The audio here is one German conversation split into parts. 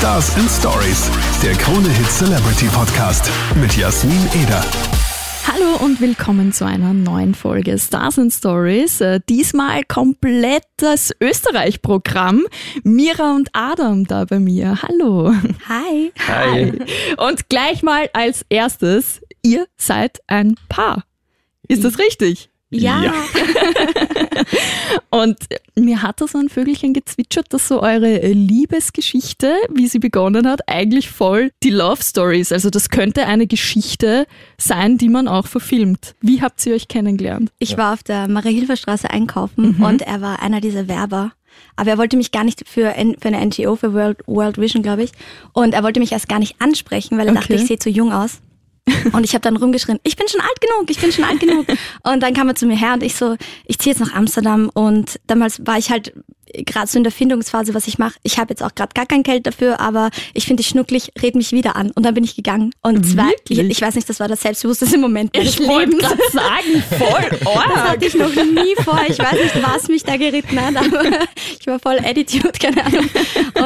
Stars and Stories, der Krone Hit Celebrity Podcast mit Jasmin Eder. Hallo und willkommen zu einer neuen Folge Stars and Stories. Äh, diesmal komplettes Österreich-Programm. Mira und Adam da bei mir. Hallo. Hi. Hi. Und gleich mal als erstes, ihr seid ein Paar. Ist das richtig? Ja. Ja. Und mir hat da so ein Vögelchen gezwitschert, dass so eure Liebesgeschichte, wie sie begonnen hat, eigentlich voll die Love Stories. Also das könnte eine Geschichte sein, die man auch verfilmt. Wie habt ihr euch kennengelernt? Ich war auf der Maria-Hilfer-Straße einkaufen und er war einer dieser Werber. Aber er wollte mich gar nicht für, für eine NGO, für World, World Vision, glaube ich. Und er wollte mich erst gar nicht ansprechen, weil er dachte, Okay. ich sehe zu jung aus. Und ich habe dann rumgeschrien, ich bin schon alt genug, ich bin schon alt genug. Und dann kam er zu mir her und ich so, ich ziehe jetzt nach Amsterdam. Und damals war ich halt gerade so in der Findungsphase, was ich mache. Ich habe jetzt auch gerade gar kein Geld dafür, aber ich finde dich schnucklig, red mich wieder an. Und dann bin ich gegangen. Und zwar, ich, ich weiß nicht, das war das selbstbewussteste Moment meines Ich wollte Lebens. gerade sagen, voll Das arg. hatte ich noch nie vor. Ich weiß nicht, was mich da geritten hat, aber ich war voll Attitude, keine Ahnung.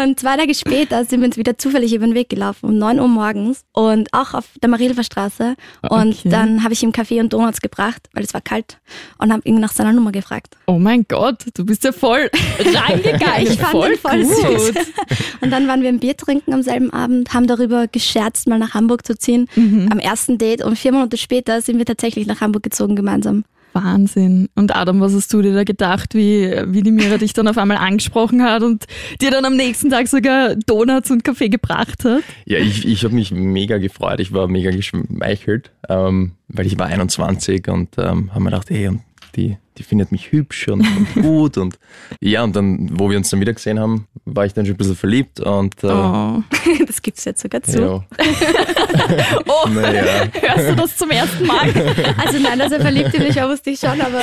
Und zwei Tage später sind wir uns wieder zufällig über den Weg gelaufen, um 9 Uhr morgens und auch auf der Marilfer Straße. Und Okay. dann habe ich ihm Kaffee und Donuts gebracht, weil es war kalt und habe ihn nach seiner Nummer gefragt. Oh mein Gott, du bist ja voll reingegangen. Ich fand voll ihn voll gut. süß. Und dann waren wir ein Bier trinken am selben Abend, haben darüber gescherzt, mal nach Hamburg zu ziehen, Mhm. am ersten Date. Und vier Monate später sind wir tatsächlich nach Hamburg gezogen gemeinsam. Wahnsinn. Und Adam, was hast du dir da gedacht, wie, wie die Mira dich dann auf einmal angesprochen hat und dir dann am nächsten Tag sogar Donuts und Kaffee gebracht hat? Ja, ich, ich habe mich mega gefreut. Ich war mega geschmeichelt, ähm, weil ich war 21 und ähm, habe mir gedacht, hey, und die, die findet mich hübsch und, und gut. Und ja, und dann, wo wir uns dann wieder gesehen haben, war ich dann schon ein bisschen verliebt und äh, Oh. Das gibt's jetzt sogar zu. ja. oh. Naja. Hörst du das zum ersten Mal? Also nein, dass er verliebt in mich war, wusste ich schon, aber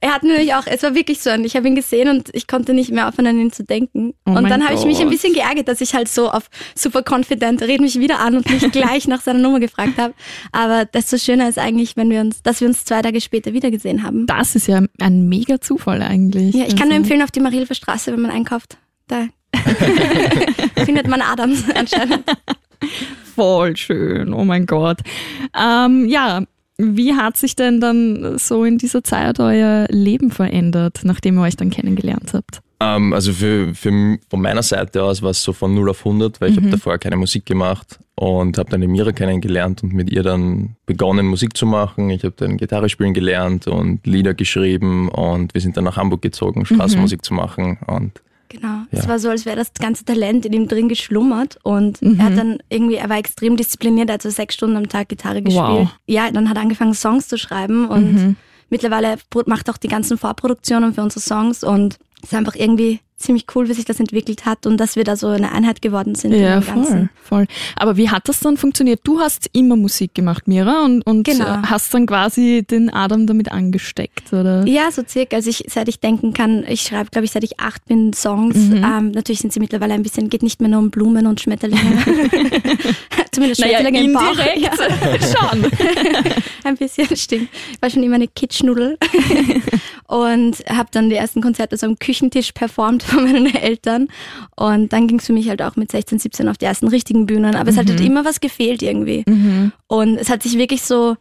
er hat natürlich auch, es war wirklich so, und ich habe ihn gesehen und ich konnte nicht mehr aufhören, an ihn zu denken. Oh und dann habe ich mich ein bisschen geärgert, dass ich halt so auf super confident, red mich wieder an und nicht gleich nach seiner Nummer gefragt habe. Aber desto schöner ist eigentlich, wenn wir uns, dass wir uns zwei Tage später wiedergesehen haben. Das ist ja ein mega Zufall eigentlich. Ja, ich kann nur Also- empfehlen, auf die Marilfer Straße, wenn man einkauft. Da findet man Adams anscheinend. Voll schön, oh mein Gott. Ähm, ja, wie hat sich denn dann so in dieser Zeit euer Leben verändert, nachdem ihr euch dann kennengelernt habt? Ähm, also für, für, von meiner Seite aus war es so von 0 auf 100, weil ich habe davor keine Musik gemacht und habe dann die Mira kennengelernt und mit ihr dann begonnen, Musik zu machen. Ich habe dann Gitarre spielen gelernt und Lieder geschrieben und wir sind dann nach Hamburg gezogen, Straßenmusik zu machen. Und Genau. Es Ja. war so, als wäre das ganze Talent in ihm drin geschlummert und er hat dann irgendwie, er war extrem diszipliniert, er hat so sechs Stunden am Tag Gitarre gespielt. Wow. Ja, dann hat er angefangen Songs zu schreiben und mittlerweile pro- macht auch die ganzen Vorproduktionen für unsere Songs und es ist einfach irgendwie ziemlich cool, wie sich das entwickelt hat und dass wir da so eine Einheit geworden sind in Ja, voll, voll. Aber wie hat das dann funktioniert? Du hast immer Musik gemacht, Mira, und, und Genau. hast dann quasi den Adam damit angesteckt, oder? Ja, so circa. Also ich, seit ich denken kann, ich schreibe, glaube ich, seit ich acht bin, Songs. Mhm. Ähm, natürlich sind sie mittlerweile ein bisschen, geht nicht mehr nur um Blumen und Schmetterlinge. Zumindest Schmetterlinge im Bauch. Ja. schon. Ein bisschen, stimmt. Ich war schon immer eine Kitschnudel und habe dann die ersten Konzerte so am Küchentisch performt von meinen Eltern. Und dann ging es für mich halt auch mit 16, 17 auf die ersten richtigen Bühnen. Aber es hat halt immer was gefehlt irgendwie. Und es hat sich wirklich so,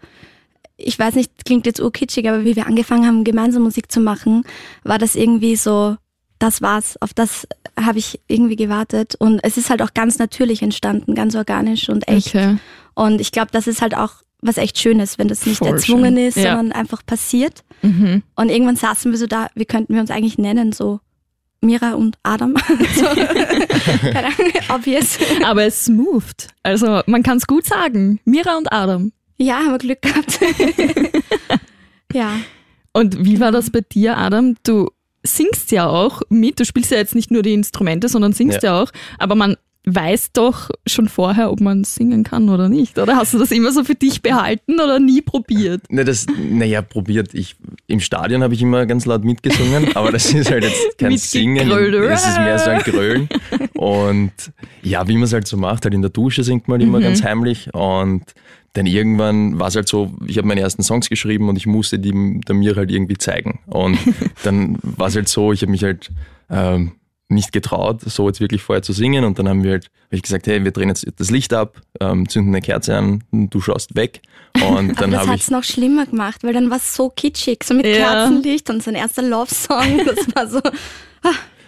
ich weiß nicht, klingt jetzt urkitschig, aber wie wir angefangen haben, gemeinsam Musik zu machen, war das irgendwie so, das war's. Auf das habe ich irgendwie gewartet. Und es ist halt auch ganz natürlich entstanden, ganz organisch und echt. Okay. Und ich glaube, das ist halt auch was echt Schönes, wenn das nicht Voll erzwungen schön. ist, Ja. sondern einfach passiert. Mhm. Und irgendwann saßen wir so da, wie könnten wir uns eigentlich nennen, so Mira und Adam. so, keine Ahnung, obvious. Aber es smooth. Also man kann es gut sagen. Mira und Adam. Ja, haben wir Glück gehabt. ja. Und wie war das bei dir, Adam? Du singst ja auch mit. Du spielst ja jetzt nicht nur die Instrumente, sondern singst ja, auch. Aber man weiß doch schon vorher, ob man singen kann oder nicht. Oder hast du das immer so für dich behalten oder nie probiert? Ne, das, naja, probiert. Ich, Im Stadion habe ich immer ganz laut mitgesungen, aber das ist halt jetzt kein Singen. Das ist mehr so ein Grölen. Und ja, wie man es halt so macht, halt in der Dusche singt man immer ganz heimlich. Und dann irgendwann war es halt so, ich habe meine ersten Songs geschrieben und ich musste die mir halt irgendwie zeigen. Und dann war es halt so, ich habe mich halt ähm, nicht getraut, so jetzt wirklich vorher zu singen. Und dann haben wir halt hab ich gesagt, hey, wir drehen jetzt das Licht ab, ähm, zünden eine Kerze an, du schaust weg. Und dann das hat es noch schlimmer gemacht, weil dann war es so kitschig, so mit Ja. Kerzenlicht und sein erster Love-Song. Das war so,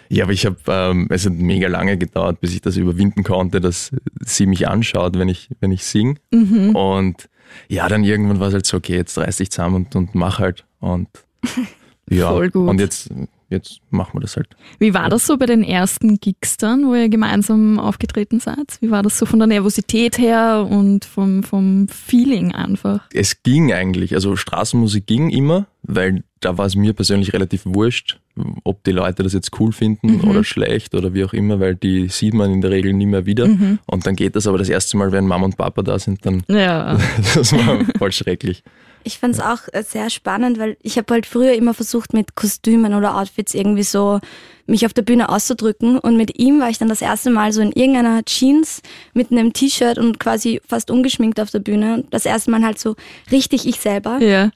Ja, aber ich habe, ähm, es hat mega lange gedauert, bis ich das überwinden konnte, dass sie mich anschaut, wenn ich, wenn ich sing. Mhm. Und ja, dann irgendwann war es halt so, okay, jetzt reiß dich zusammen und, und mach halt. Und ja, Voll gut. und jetzt, jetzt machen wir das halt. Wie war das so bei den ersten Gigs dann, wo ihr gemeinsam aufgetreten seid? Wie war das so von der Nervosität her und vom, vom Feeling einfach? Es ging eigentlich, also Straßenmusik ging immer, weil da war es mir persönlich relativ wurscht, ob die Leute das jetzt cool finden Mhm. oder schlecht oder wie auch immer, weil die sieht man in der Regel nie mehr wieder. Mhm. Und dann geht das aber das erste Mal, wenn Mama und Papa da sind, dann Ja. das war voll schrecklich. Ich fand es auch äh, sehr spannend, weil ich habe halt früher immer versucht, mit Kostümen oder Outfits irgendwie so mich auf der Bühne auszudrücken. Und mit ihm war ich dann das erste Mal so in irgendeiner Jeans mit einem T-Shirt und quasi fast ungeschminkt auf der Bühne. Und Das erste Mal halt so richtig ich selber. Ja.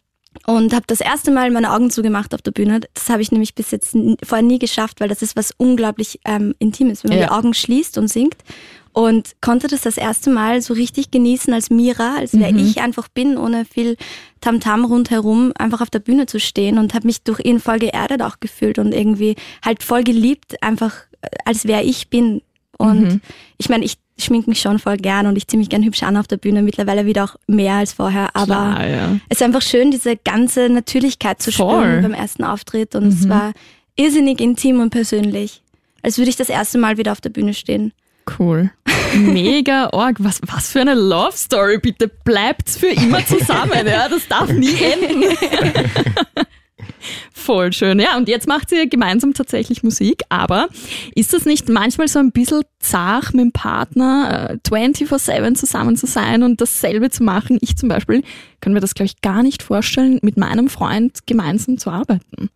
und habe das erste Mal meine Augen zugemacht auf der Bühne. Das habe ich nämlich bis jetzt vorher nie geschafft, weil das ist was unglaublich ähm, Intimes, wenn man Ja. die Augen schließt und singt. Und konnte das das erste Mal so richtig genießen als Mira, als wer ich einfach bin, ohne viel Tamtam rundherum, einfach auf der Bühne zu stehen und habe mich durch ihn voll geerdet auch gefühlt und irgendwie halt voll geliebt, einfach äh, als wer ich bin. Und ich meine, ich schmink mich schon voll gern und ich ziehe mich gern hübsch an auf der Bühne, mittlerweile wieder auch mehr als vorher, aber Klar, ja. es ist einfach schön, diese ganze Natürlichkeit zu Voll. spüren beim ersten Auftritt. Und es war irrsinnig intim und persönlich. Als würde ich das erste Mal wieder auf der Bühne stehen. Cool. Mega org. Was, was für eine Love Story, bitte. Bleibt's für immer zusammen, ja. Das darf nie enden. Voll schön. Ja, und jetzt macht ihr gemeinsam tatsächlich Musik, aber ist das nicht manchmal so ein bisschen zart mit dem Partner, äh, 24-7 zusammen zu sein und dasselbe zu machen? Ich zum Beispiel kann mir das, glaube ich, gar nicht vorstellen, mit meinem Freund gemeinsam zu arbeiten.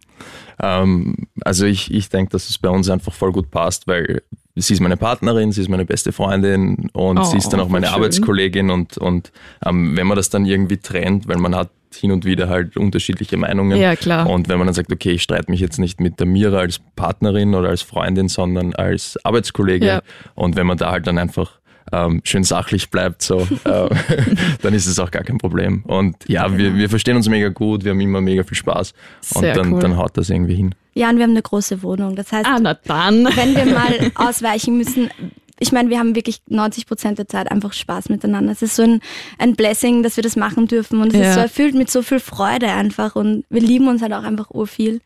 Ähm, also ich, ich denke, dass es bei uns einfach voll gut passt, weil sie ist meine Partnerin, sie ist meine beste Freundin und Oh, sie ist dann auch voll meine schön. Arbeitskollegin und, und ähm, wenn man das dann irgendwie trennt, weil man hat hin und wieder halt unterschiedliche Meinungen. Ja, klar. Und wenn man dann sagt, okay, ich streite mich jetzt nicht mit der Mira als Partnerin oder als Freundin, sondern als Arbeitskollege. Ja. Und wenn man da halt dann einfach ähm, schön sachlich bleibt, so, äh, dann ist es auch gar kein Problem. Und ja, wir, wir verstehen uns mega gut, wir haben immer mega viel Spaß. Sehr und dann, cool. dann haut das irgendwie hin. Ja, und wir haben eine große Wohnung. Das heißt, Ah, na dann. wenn wir mal ausweichen müssen, ich meine, wir haben wirklich 90 Prozent der Zeit einfach Spaß miteinander. Es ist so ein, ein Blessing, dass wir das machen dürfen. Und es Ja. ist so erfüllt mit so viel Freude einfach. Und wir lieben uns halt auch einfach urviel.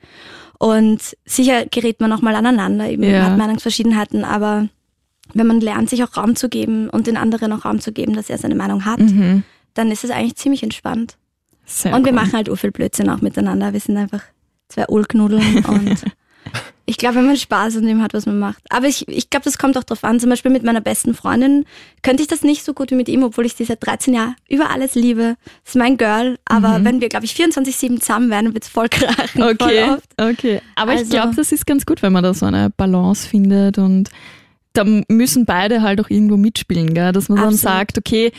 Und sicher gerät man auch mal aneinander, eben Ja. hat Meinungsverschiedenheiten, aber wenn man lernt, sich auch Raum zu geben und den anderen auch Raum zu geben, dass er seine Meinung hat, dann ist es eigentlich ziemlich entspannt. Sehr Und wir cool. machen halt urviel Blödsinn auch miteinander. Wir sind einfach zwei Ulknudeln und ich glaube, wenn man Spaß an dem hat, was man macht. Aber ich, ich glaube, das kommt auch drauf an. Zum Beispiel mit meiner besten Freundin könnte ich das nicht so gut wie mit ihm, obwohl ich sie seit 13 Jahren über alles liebe. Das ist mein Girl. Aber wenn wir, glaube ich, 24-7 zusammen wären, wird es voll krachen. Okay, Voll okay. Aber ich Also- glaube, das ist ganz gut, wenn man da so eine Balance findet und da müssen beide halt auch irgendwo mitspielen, gell? dass man dann Absolut. sagt, okay,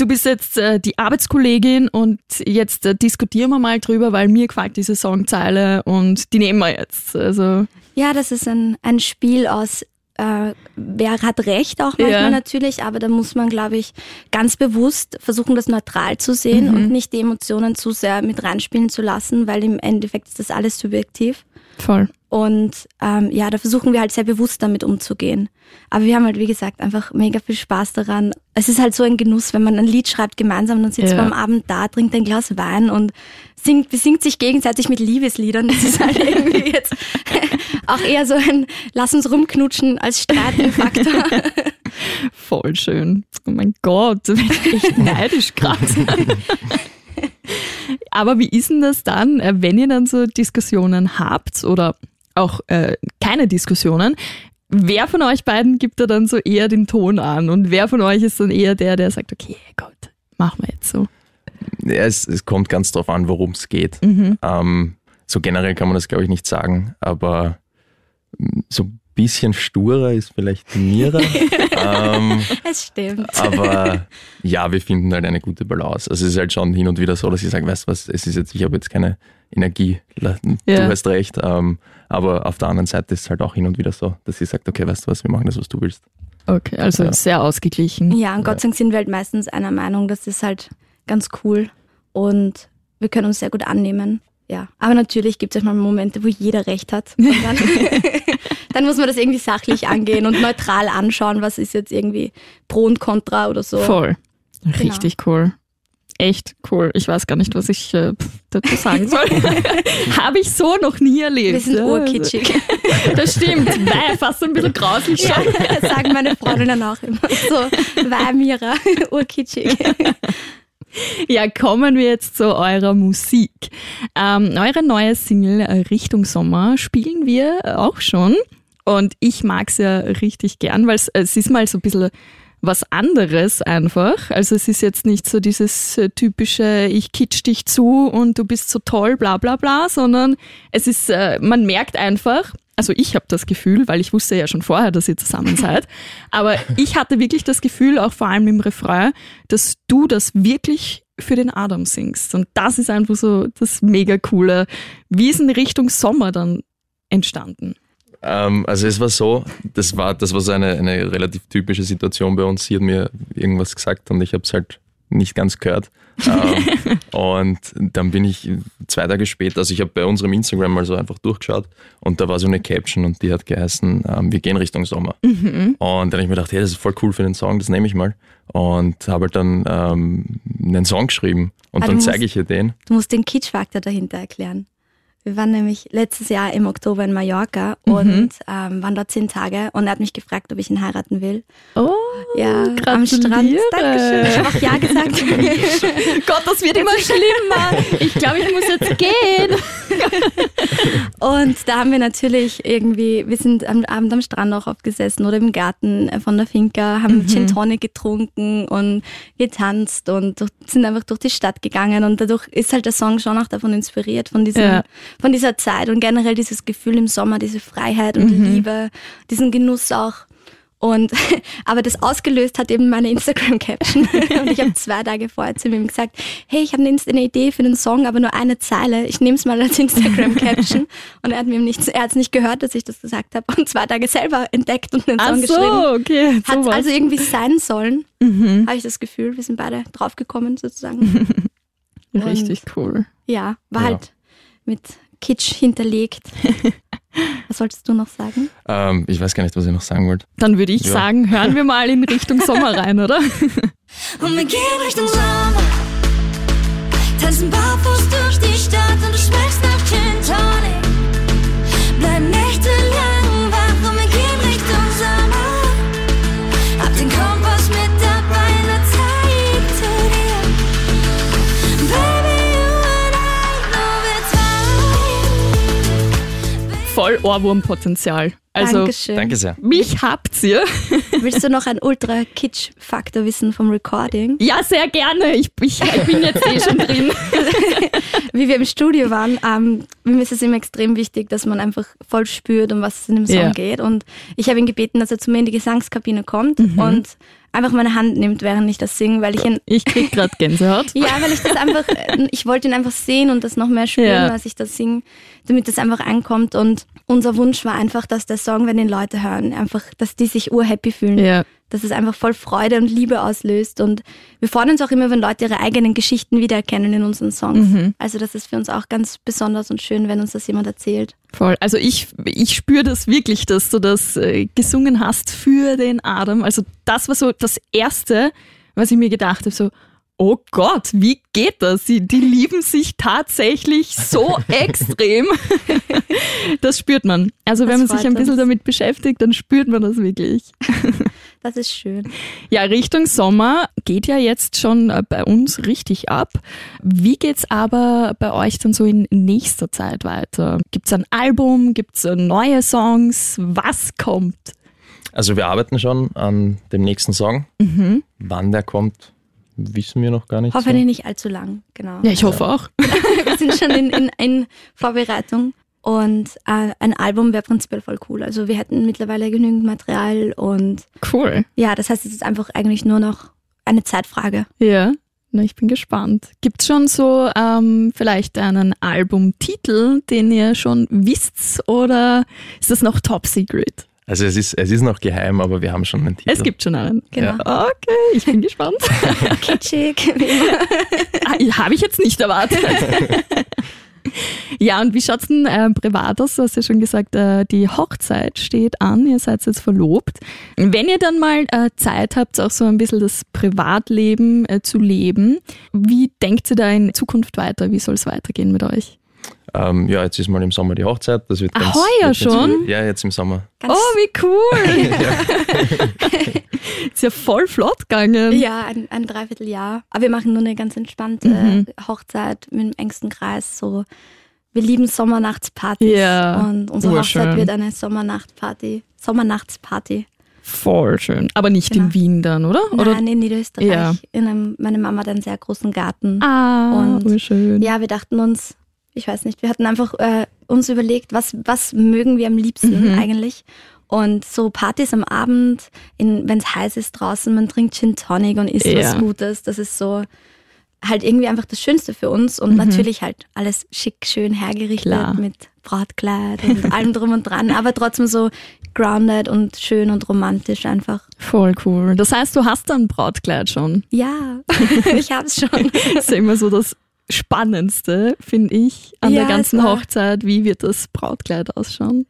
du bist jetzt äh, die Arbeitskollegin und jetzt äh, diskutieren wir mal drüber, weil mir gefällt diese Songzeile und die nehmen wir jetzt. Also Ja, das ist ein, ein Spiel aus, äh, wer hat recht auch manchmal Ja. natürlich, aber da muss man, glaube ich, ganz bewusst versuchen, das neutral zu sehen Mhm. und nicht die Emotionen zu sehr mit reinspielen zu lassen, weil im Endeffekt ist das alles subjektiv. voll. Und ähm, ja, da versuchen wir halt sehr bewusst damit umzugehen. Aber wir haben halt, wie gesagt, einfach mega viel Spaß daran. Es ist halt so ein Genuss, wenn man ein Lied schreibt gemeinsam, dann sitzt Ja. man am Abend da, trinkt ein Glas Wein und singt, besingt sich gegenseitig mit Liebesliedern. Das ist halt irgendwie jetzt auch eher so ein Lass uns rumknutschen als Streitenfaktor. Voll schön. Oh mein Gott, bin ich echt neidisch gerade. Aber wie ist denn das dann, äh, wenn ihr dann so Diskussionen habt oder auch äh, keine Diskussionen? Wer von euch beiden gibt da dann so eher den Ton an und wer von euch ist dann eher der, der sagt, okay, Gott, machen wir jetzt so. Ja, es, es kommt ganz drauf an, worum es geht. Mhm. Ähm, so generell kann man das, glaube ich, nicht sagen, aber mm, so ein bisschen sturer ist vielleicht die Mira. ähm, es stimmt. aber ja, wir finden halt eine gute Balance. Also es ist halt schon hin und wieder so, dass ich sage, weißt du was, es ist jetzt, ich habe jetzt keine, Energie. Du Ja. hast recht. Ähm, aber auf der anderen Seite ist es halt auch hin und wieder so, dass sie sagt, okay, weißt du was, wir machen das, was du willst. Okay, also Ja. sehr ausgeglichen. Ja, und Gott sei Dank sind wir halt meistens einer Meinung, das ist halt ganz cool und wir können uns sehr gut annehmen. Ja, aber natürlich gibt es auch mal Momente, wo jeder recht hat. Und dann, dann muss man das irgendwie sachlich angehen und neutral anschauen, was ist jetzt irgendwie pro und contra oder so. Voll. Richtig cool. Echt cool. Ich weiß gar nicht, was ich äh, dazu sagen soll. Habe ich so noch nie erlebt. Wir sind Ja, urkitschig. Also, das stimmt. Weil fast ein bisschen grauslich Ja, schon. das sagen meine Freundinnen auch immer. So, war Mira, urkitschig. Ja, kommen wir jetzt zu eurer Musik. Ähm, eure neue Single äh, Richtung Sommer spielen wir auch schon. Und ich mag's ja richtig gern, weil es, es ist mal so ein bisschen was anderes einfach. Also es ist jetzt nicht so dieses äh, typische, ich kitsch dich zu und du bist so toll, bla bla bla, sondern es ist, äh, man merkt einfach, also ich habe das Gefühl, weil ich wusste ja schon vorher, dass ihr zusammen seid, aber ich hatte wirklich das Gefühl, auch vor allem im Refrain, dass du das wirklich für den Adam singst. Und das ist einfach so das mega coole. Wie ist in Richtung Sommer dann entstanden? Ähm, also es war so, das war, das war so eine, eine relativ typische Situation bei uns. Sie hat mir irgendwas gesagt und ich habe es halt nicht ganz gehört. ähm, und dann bin ich zwei Tage später, also ich habe bei unserem Instagram mal so einfach durchgeschaut und da war so eine Caption und die hat geheißen, ähm, wir gehen Richtung Sommer. Und dann habe ich mir gedacht, hey, das ist voll cool für den Song, das nehme ich mal. Und habe halt dann ähm, einen Song geschrieben und Ah, dann zeige ich ihr den. Du musst den Kitschfaktor dahinter erklären. Wir waren nämlich letztes Jahr im Oktober in Mallorca Mhm. und ähm, waren dort zehn Tage und er hat mich gefragt, ob ich ihn heiraten will. Oh, Ja, am Strand. Dankeschön. Ich habe auch Ja gesagt. Gott, das wird immer schlimmer. Ich glaube, ich muss jetzt gehen. Und da haben wir natürlich irgendwie, wir sind am Abend am Strand auch oft gesessen oder im Garten von der Finca, haben Gin Tonic getrunken und getanzt und durch, sind einfach durch die Stadt gegangen und dadurch ist halt der Song schon auch davon inspiriert, von, diesem, Ja. Von dieser Zeit und generell dieses Gefühl im Sommer, diese Freiheit und Liebe, diesen Genuss auch. Und aber das ausgelöst hat eben meine Instagram-Caption. Und ich habe zwei Tage vorher zu ihm gesagt, hey, ich habe eine, Idee für den Song, aber nur eine Zeile. Ich nehme es mal als Instagram-Caption. Und er hat mir nicht, er hat es nicht gehört, dass ich das gesagt habe. Und zwei Tage selber entdeckt und den Ach Song so, geschrieben. okay. Hat sowas. also irgendwie sein sollen, mhm. habe ich das Gefühl. Wir sind beide draufgekommen sozusagen. Richtig cool. Ja, war Ja. halt mit Kitsch hinterlegt. Was wolltest du noch sagen? Ähm, ich weiß gar nicht, was ich noch sagen wollte. Dann würde ich Ja. sagen, hören wir mal in Richtung Sommer rein, oder? Und wir gehen Richtung Sommer. Tanzen barfuß durch die Stadt Voll Ohrwurmpotenzial. Also, Dankeschön. Danke sehr. mich habt ihr. Willst du noch einen Ultra-Kitsch-Faktor wissen vom Recording? Ja, sehr gerne. Ich, ich, ich bin jetzt eh schon drin. Wie wir im Studio waren, ähm, mir ist es immer extrem wichtig, dass man einfach voll spürt, um was es in dem Song Ja. geht. Und ich habe ihn gebeten, dass er zu mir in die Gesangskabine kommt und einfach meine Hand nimmt, während ich das singe, weil ich ihn Ich krieg grad Gänsehaut. Ja, weil ich das einfach, äh, ich wollte ihn einfach sehen und das noch mehr spüren, Ja. als ich das singe, damit das einfach ankommt. Und unser Wunsch war einfach, dass der Song, wenn den Leute hören, einfach, dass die sich urhappy fühlen. Ja. Dass es einfach voll Freude und Liebe auslöst. Und wir freuen uns auch immer, wenn Leute ihre eigenen Geschichten wiedererkennen in unseren Songs. Mhm. Also das ist für uns auch ganz besonders und schön, wenn uns das jemand erzählt. Voll. Also ich, ich spüre das wirklich, dass du das äh, gesungen hast für den Adam. Also das war so das Erste, was ich mir gedacht habe, so, oh Gott, wie geht das? Die, die lieben sich tatsächlich so extrem. das spürt man. Also wenn Das man sich ein bisschen uns. damit beschäftigt, dann spürt man das wirklich. Das ist schön. Ja, Richtung Sommer geht ja jetzt schon äh, bei uns richtig ab. Wie geht's aber bei euch dann so in nächster Zeit weiter? Gibt's ein Album? Gibt's äh, neue Songs? Was kommt? Also wir arbeiten schon an dem nächsten Song. Mhm. Wann der kommt, wissen wir noch gar nicht. Hoffentlich so. nicht allzu lang, genau. Ja, ich hoffe auch. Wir sind schon in, in, in Vorbereitung. Und äh, ein Album wäre prinzipiell voll cool. Also wir hätten mittlerweile genügend Material und Cool. ja, das heißt, es ist einfach eigentlich nur noch eine Zeitfrage. Ja. Na, ich bin gespannt. Gibt es schon so ähm, vielleicht einen Albumtitel, den ihr schon wisst oder ist das noch top secret? Also es ist, es ist noch geheim, aber wir haben schon einen Titel. Es gibt schon einen. Genau. Okay, ich bin gespannt. Kitschig. ah, Habe ich jetzt nicht erwartet. ja, und wie schaut's denn äh, privat aus? Du hast ja schon gesagt, äh, die Hochzeit steht an, ihr seid jetzt verlobt. Wenn ihr dann mal äh, Zeit habt, auch so ein bisschen das Privatleben äh, zu leben, wie denkt ihr da in Zukunft weiter? Wie soll es weitergehen mit euch? Ähm, ja, jetzt ist mal im Sommer die Hochzeit. Das wird Ah, ganz, heuer wird ganz schon? cool. Ja, jetzt im Sommer. Ganz, oh, wie cool! Ist ja voll flott gegangen. Ja, ein, ein Dreivierteljahr. Aber wir machen nur eine ganz entspannte Mhm. Hochzeit mit dem engsten Kreis. So, wir lieben Sommernachtspartys. Ja, Und unsere urschön. Hochzeit wird eine Sommernachtparty. Sommernachtsparty. Voll schön. Aber nicht in Genau. Wien dann, oder? oder? Nein, in Niederösterreich. Ja. In einem, meine Mama hat einen sehr großen Garten. Ah, Und- urschön. Ja, wir dachten uns, ich weiß nicht, wir hatten einfach äh, uns überlegt, was, was mögen wir am liebsten Mhm. eigentlich. Und so Partys am Abend, wenn es heiß ist draußen, man trinkt Gin Tonic und isst Ja. was Gutes, das ist so halt irgendwie einfach das Schönste für uns und Mhm. natürlich halt alles schick, schön hergerichtet Klar. mit Brautkleid und allem drum und dran, aber trotzdem so grounded und schön und romantisch einfach. Voll cool. Das heißt, du hast ein Brautkleid schon. Ja, ich hab's schon. Das ist ja immer so das Spannendste, finde ich, an Ja, der ganzen Hochzeit. Wie wird das Brautkleid ausschauen?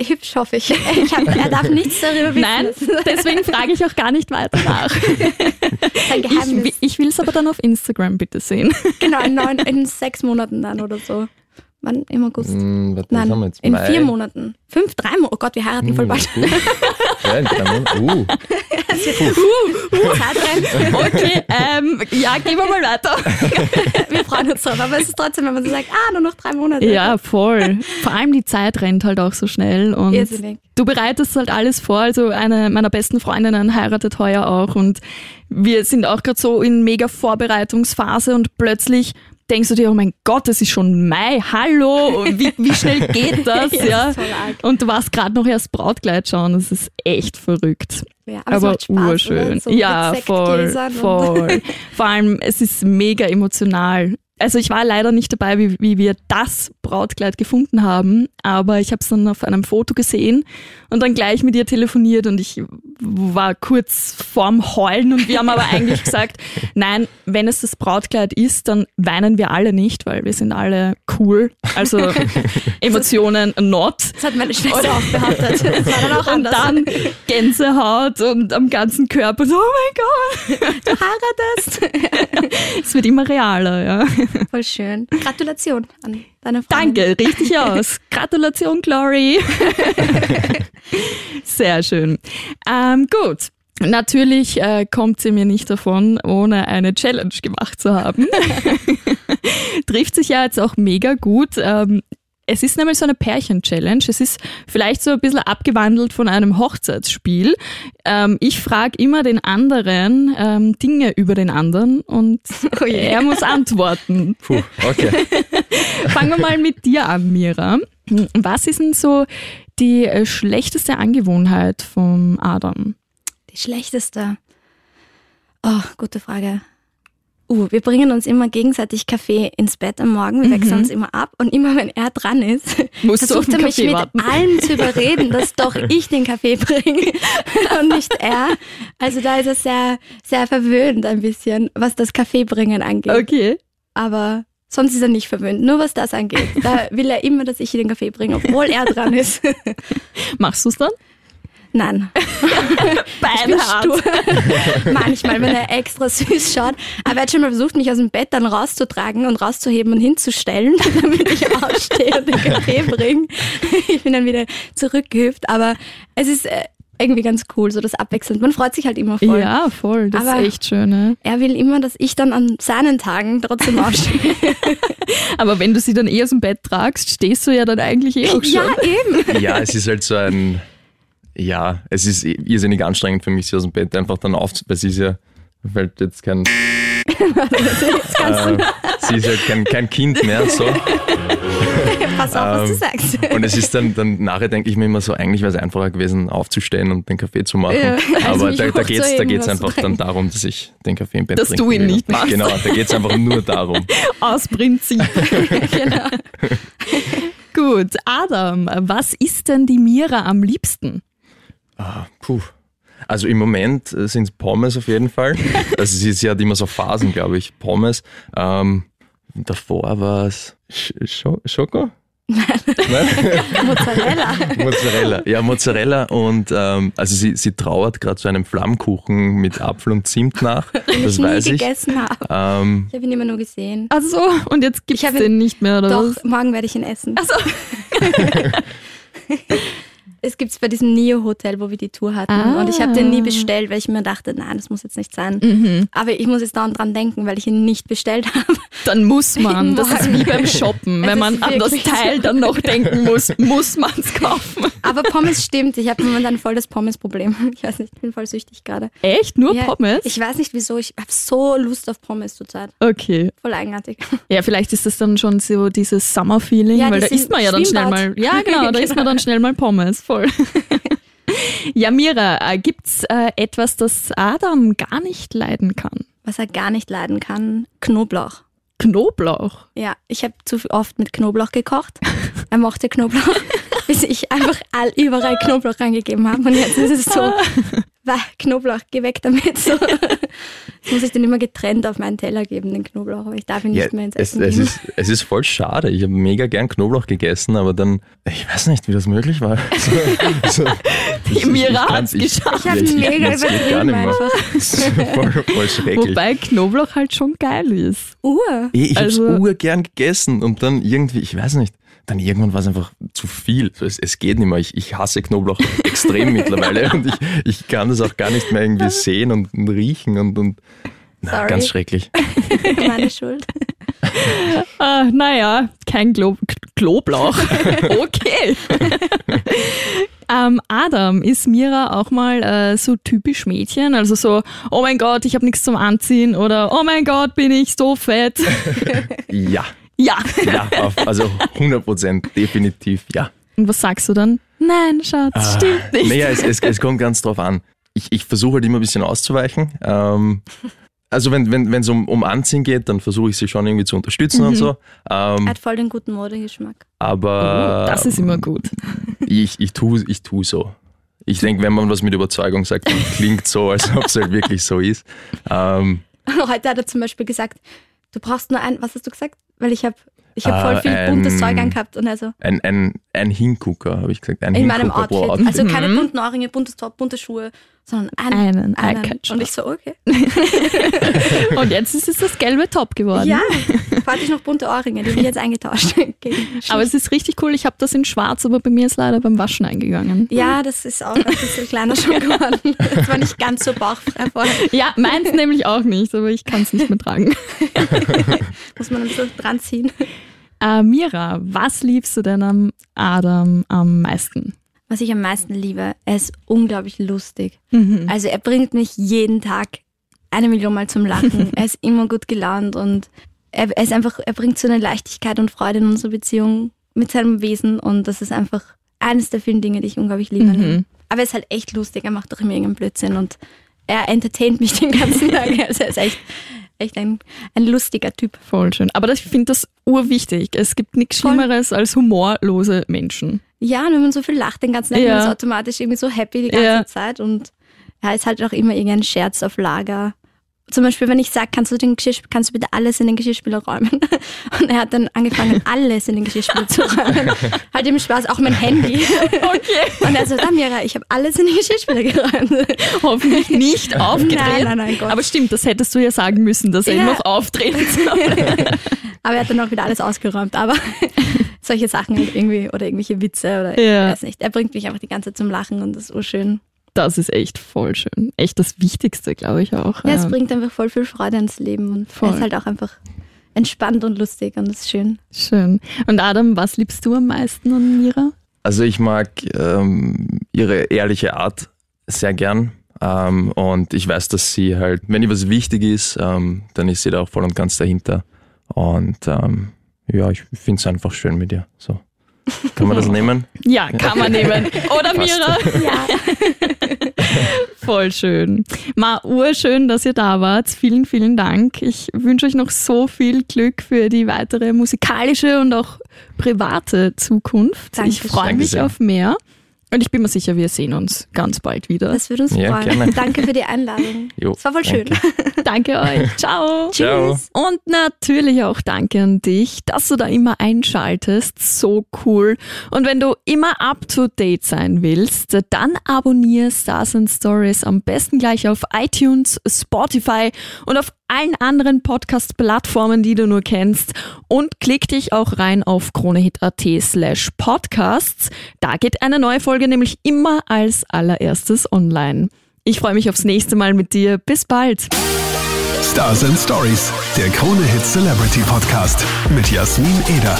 Hübsch hoffe ich. ich hab, er darf nichts darüber wissen. Nein, deswegen frage ich auch gar nicht weiter nach. ein Ich, Geheimnis. wi- ich will es aber dann auf Instagram bitte sehen. Genau, in, neun, in sechs Monaten dann oder so. Wann? Im August? Hm, warte, was haben wir Nein, jetzt? in Mai? vier Monaten. Fünf, drei Monate. Oh Gott, wir heiraten voll Hm, bald. gut. Ja, in drei Monaten. Uh, Zeitrennen. Okay, ähm, ja, gehen wir mal weiter. Wir freuen uns drauf. Aber es ist trotzdem, wenn man so sagt, ah, nur noch drei Monate. Ja, voll. Vor allem die Zeit rennt halt auch so schnell und Irrsinnig. du bereitest halt alles vor. Also eine meiner besten Freundinnen heiratet heuer auch und wir sind auch gerade so in mega Vorbereitungsphase und plötzlich denkst du dir, oh mein Gott, es ist schon Mai, hallo, wie, wie schnell geht das? Ja, ja. Und du warst gerade noch erst Brautkleid schauen, das ist echt verrückt. Ja, Aber, macht Spaß, urschön. So ja, voll, voll. Vor allem, es ist mega emotional. Also ich war leider nicht dabei, wie, wie wir das Brautkleid gefunden haben, aber ich habe es dann auf einem Foto gesehen und dann gleich mit ihr telefoniert und ich war kurz vorm Heulen und wir haben aber eigentlich gesagt, nein, wenn es das Brautkleid ist, dann weinen wir alle nicht, weil wir sind alle cool. Also Emotionen not. Das hat meine Schwester auch behauptet. Das war dann auch Und anders. dann Gänsehaut und am ganzen Körper so, oh mein Gott. du heiratest. Es wird immer realer, ja. Voll schön. Gratulation an deine Freundin. Danke, richtig aus. Gratulation, Glory. Sehr schön. Ähm, gut. Natürlich äh, kommt sie mir nicht davon, ohne eine Challenge gemacht zu haben. Trifft sich ja jetzt auch mega gut. Ähm, es ist nämlich so eine Pärchen-Challenge. Es ist vielleicht so ein bisschen abgewandelt von einem Hochzeitsspiel. Ähm, ich frage immer den anderen ähm, Dinge über den anderen und Oh je. er muss antworten. puh, okay. Fangen wir mal mit dir an, Mira. Was ist denn so die äh, schlechteste Angewohnheit vom Adam? Die schlechteste. Oh, gute Frage. Uh, wir bringen uns immer gegenseitig Kaffee ins Bett am Morgen. Wir wechseln uns immer ab und immer wenn er dran ist, Musst versucht er mich Kaffee mit warten. allen zu überreden, dass doch ich den Kaffee bringe und nicht er. Also da ist er sehr, sehr verwöhnt ein bisschen, was das Kaffeebringen angeht. Okay. Aber sonst ist er nicht verwöhnt, nur was das angeht. Da will er immer, dass ich den Kaffee bringe, obwohl er dran ist. Machst du es dann? Nein. stur. Manchmal, wenn er extra süß schaut. Aber er hat schon mal versucht, mich aus dem Bett dann rauszutragen und rauszuheben und hinzustellen, damit ich aufstehe und den Kaffee bringe. Ich bin dann wieder zurückgehüpft. Aber es ist äh, irgendwie ganz cool, so das abwechselnd. Man freut sich halt immer voll. Ja, voll. Das Aber- ist echt schön. Ne? Er will immer, dass ich dann an seinen Tagen trotzdem aufstehe. Aber wenn du sie dann eh aus dem Bett tragst, stehst du ja dann eigentlich eh auch schon. ja, eben. Ja, es ist halt so ein, ja, es ist irrsinnig anstrengend für mich, sie aus dem Bett einfach dann auf, weil sie ist ja, fällt jetzt kein, äh, sie ist halt kein, kein Kind mehr, so. Pass auf, was du Ähm, sagst. Und es ist dann, dann nachher denke ich mir immer so, eigentlich wäre es einfacher gewesen, aufzustehen und den Kaffee zu machen. Ja, also Aber da, da geht es da geht's einfach dann darum, dass ich den Kaffee im Bett Dass du ihn nicht machst. Genau, da geht es einfach nur darum. Aus Prinzip. genau. Gut, Adam, was isst denn die Mira am liebsten? Ah, puh. Also im Moment sind es Pommes auf jeden Fall. Also sie, sie hat immer so Phasen, glaube ich. Pommes. Ähm, davor war es Sch Scho Schoko? Nein. Mozzarella. Mozzarella. Ja, Mozzarella und ähm, also sie, sie trauert gerade zu einem Flammkuchen mit Apfel und Zimt nach. Den Das ich nie weiß ich. gegessen habe. Ähm, Ich habe ihn immer nur gesehen. Also, und jetzt gibt's Ich habe- den nicht mehr, oder Doch, was? morgen werde ich ihn essen. Also, Es gibt es bei diesem Neo-Hotel, wo wir die Tour hatten. Ah. Und ich habe den nie bestellt, weil ich mir dachte, nein, das muss jetzt nicht sein. Mhm. Aber ich muss jetzt daran dran denken, weil ich ihn nicht bestellt habe. dann muss man. Das ist wie beim Shoppen. Es Wenn man an das Teil dann noch denken muss, muss man es kaufen. Aber Pommes stimmt. Ich habe momentan voll das Pommes-Problem. Ich weiß nicht, ich bin voll süchtig gerade. Echt? Nur Ja, Pommes? Ich weiß nicht wieso. Ich habe so Lust auf Pommes zurzeit. okay. Voll eigenartig. Ja, vielleicht ist das dann schon so dieses Summer-Feeling, Ja, weil da isst man ja dann schnell Schwimmbad. mal. Ja, genau, da isst man dann schnell mal Pommes. Voll. Ja, Mira, äh, gibt's äh, etwas, das Adam gar nicht leiden kann? Was er gar nicht leiden kann, Knoblauch. Knoblauch. Ja, ich habe zu oft mit Knoblauch gekocht. Er mochte Knoblauch, bis ich einfach all, überall Knoblauch reingegeben habe. Und jetzt ist es so, wah, Knoblauch, geh weg damit. So. Jetzt muss ich den immer getrennt auf meinen Teller geben, den Knoblauch, aber ich darf ihn ja, nicht mehr ins es, Essen es, geben. ist, es ist voll schade. Ich habe mega gern Knoblauch gegessen, aber dann, ich weiß nicht, wie das möglich war. So, so, ich- ich- Mira ich kann- hat's geschafft. Ich habe ich- mega übertrieben einfach. Voll, voll schrecklich. Wobei Knoblauch halt schon geil ist. Ur. Eh, Ich habe es Also- urgern gegessen und dann irgendwie, ich weiß nicht, dann irgendwann war es einfach zu viel. Es, es geht nicht mehr. Ich, ich hasse Knoblauch extrem mittlerweile und ich, ich kann das auch gar nicht mehr irgendwie sehen und, und riechen und, und na, Sorry. ganz schrecklich. Meine Schuld. Ah, naja, kein Glo Knoblauch. okay. ähm, Adam, ist Mira auch mal äh, so typisch Mädchen? Also so, oh mein Gott, ich habe nichts zum Anziehen oder oh mein Gott, bin ich so fett. Ja, ja. ja, auf, also 100 Prozent, definitiv ja. Und was sagst du dann? Nein, Schatz, stimmt nicht. Naja, es, es, es kommt ganz drauf an. Ich, ich versuche halt immer ein bisschen auszuweichen. Ähm, also wenn es wenn, wenn's um, um Anziehen geht, dann versuche ich sie schon irgendwie zu unterstützen und so. Er Ähm, hat voll den guten Modegeschmack. aber Oh, das ist immer gut. ich, ich tue ich tu so. Ich denke, wenn man was mit Überzeugung sagt, dann klingt so, als ob es halt wirklich so ist. Ähm, Heute hat er zum Beispiel gesagt, du brauchst nur ein, was hast du gesagt? Weil ich habe ich hab voll Ah, viel buntes ähm, Zeug angehabt und also ein, ein, ein Hingucker, habe ich gesagt. Ein in meinem Outfit. Outfit. Also keine bunten Ohrringe, buntes Top, bunte Schuhe, sondern einen. Einen Eyecatcher. Und ich so, okay. Und jetzt ist es das gelbe Top geworden. Ja, warte ich noch bunte Ohrringe, die habe ich jetzt eingetauscht. Aber es ist richtig cool. Ich habe das in schwarz, aber bei mir ist leider beim Waschen eingegangen. ja, das ist auch ein bisschen kleiner schon geworden. Das war nicht ganz so bauchfrei vorher. Ja, meins nämlich auch nicht, aber ich kann es nicht mehr tragen. Muss man ein bisschen dran ziehen. Äh, Mira, was liebst du denn am Adam am meisten? Was ich am meisten liebe, er ist unglaublich lustig. Mhm. Also er bringt mich jeden Tag eine Million Mal zum Lachen. er ist immer gut gelaunt und er, er ist einfach, er bringt so eine Leichtigkeit und Freude in unsere Beziehung mit seinem Wesen und das ist einfach eines der vielen Dinge, die ich unglaublich liebe. ihm. Aber er ist halt echt lustig, er macht doch immer irgendeinen Blödsinn und er entertaint mich den ganzen Tag. Also er ist echt, echt ein, ein lustiger Typ. Voll schön. Aber das- ich finde das urwichtig. Es gibt nichts. Schlimmeres als humorlose Menschen. Ja, und wenn man so viel lacht den ganzen Tag, Ja. man ist automatisch irgendwie so happy die ganze Ja. Zeit und ja, ist halt auch immer irgendein Scherz auf Lager. Zum Beispiel, wenn ich sage, kannst du den Geschirr, kannst du bitte alles in den Geschirrspüler räumen? Und er hat dann angefangen, alles in den Geschirrspüler zu räumen. halt im Spaß, auch mein Handy. Okay. Und er so, Samira, ich habe alles in den Geschirrspüler geräumt. Hoffentlich nicht aufgedreht. Nein, nein, nein, Gott. Aber stimmt, das hättest du ja sagen müssen, dass er ihn Ja. noch aufdreht. Aber er hat dann auch wieder alles ausgeräumt. Aber solche Sachen halt irgendwie oder irgendwelche Witze oder Ja. ich weiß nicht. Er bringt mich einfach die ganze Zeit zum Lachen und das ist urschön. Das ist echt voll schön. Echt das Wichtigste, glaube ich auch. Ja, es bringt einfach voll viel Freude ins Leben und Voll. ist halt auch einfach entspannt und lustig und das ist schön. Schön. Und Adam, was liebst du am meisten an Mira? Also ich mag ähm, ihre ehrliche Art sehr gern. Ähm, und ich weiß, dass sie halt, wenn ihr was wichtig ist, ähm, dann ist sie da auch voll und ganz dahinter. Und ähm, ja, ich finde es einfach schön mit ihr. So. Kann man das nehmen? Ja, kann man nehmen. Oder Mira. Ja. Voll schön. Ma, urschön, dass ihr da wart. Vielen, vielen Dank. Ich wünsche euch noch so viel Glück für die weitere musikalische und auch private Zukunft. Dankeschön. Ich freue mich sehr. auf mehr. Und ich bin mir sicher, wir sehen uns ganz bald wieder. Das würde uns Ja, freuen. gerne. Danke für die Einladung. Jo, Es war voll schön. Danke euch. Ciao. Ciao. Und natürlich auch danke an dich, dass du da immer einschaltest. So cool. Und wenn du immer up to date sein willst, dann abonniere Stars and Stories am besten gleich auf iTunes, Spotify und auf allen anderen Podcast-Plattformen, die du nur kennst. Und klick dich auch rein auf kronehit.at slash podcasts. Da geht eine neue Folge nämlich immer als allererstes online. Ich freue mich aufs nächste Mal mit dir. Bis bald. Stars and Stories, der Krone Hit Celebrity Podcast mit Jasmin Eder.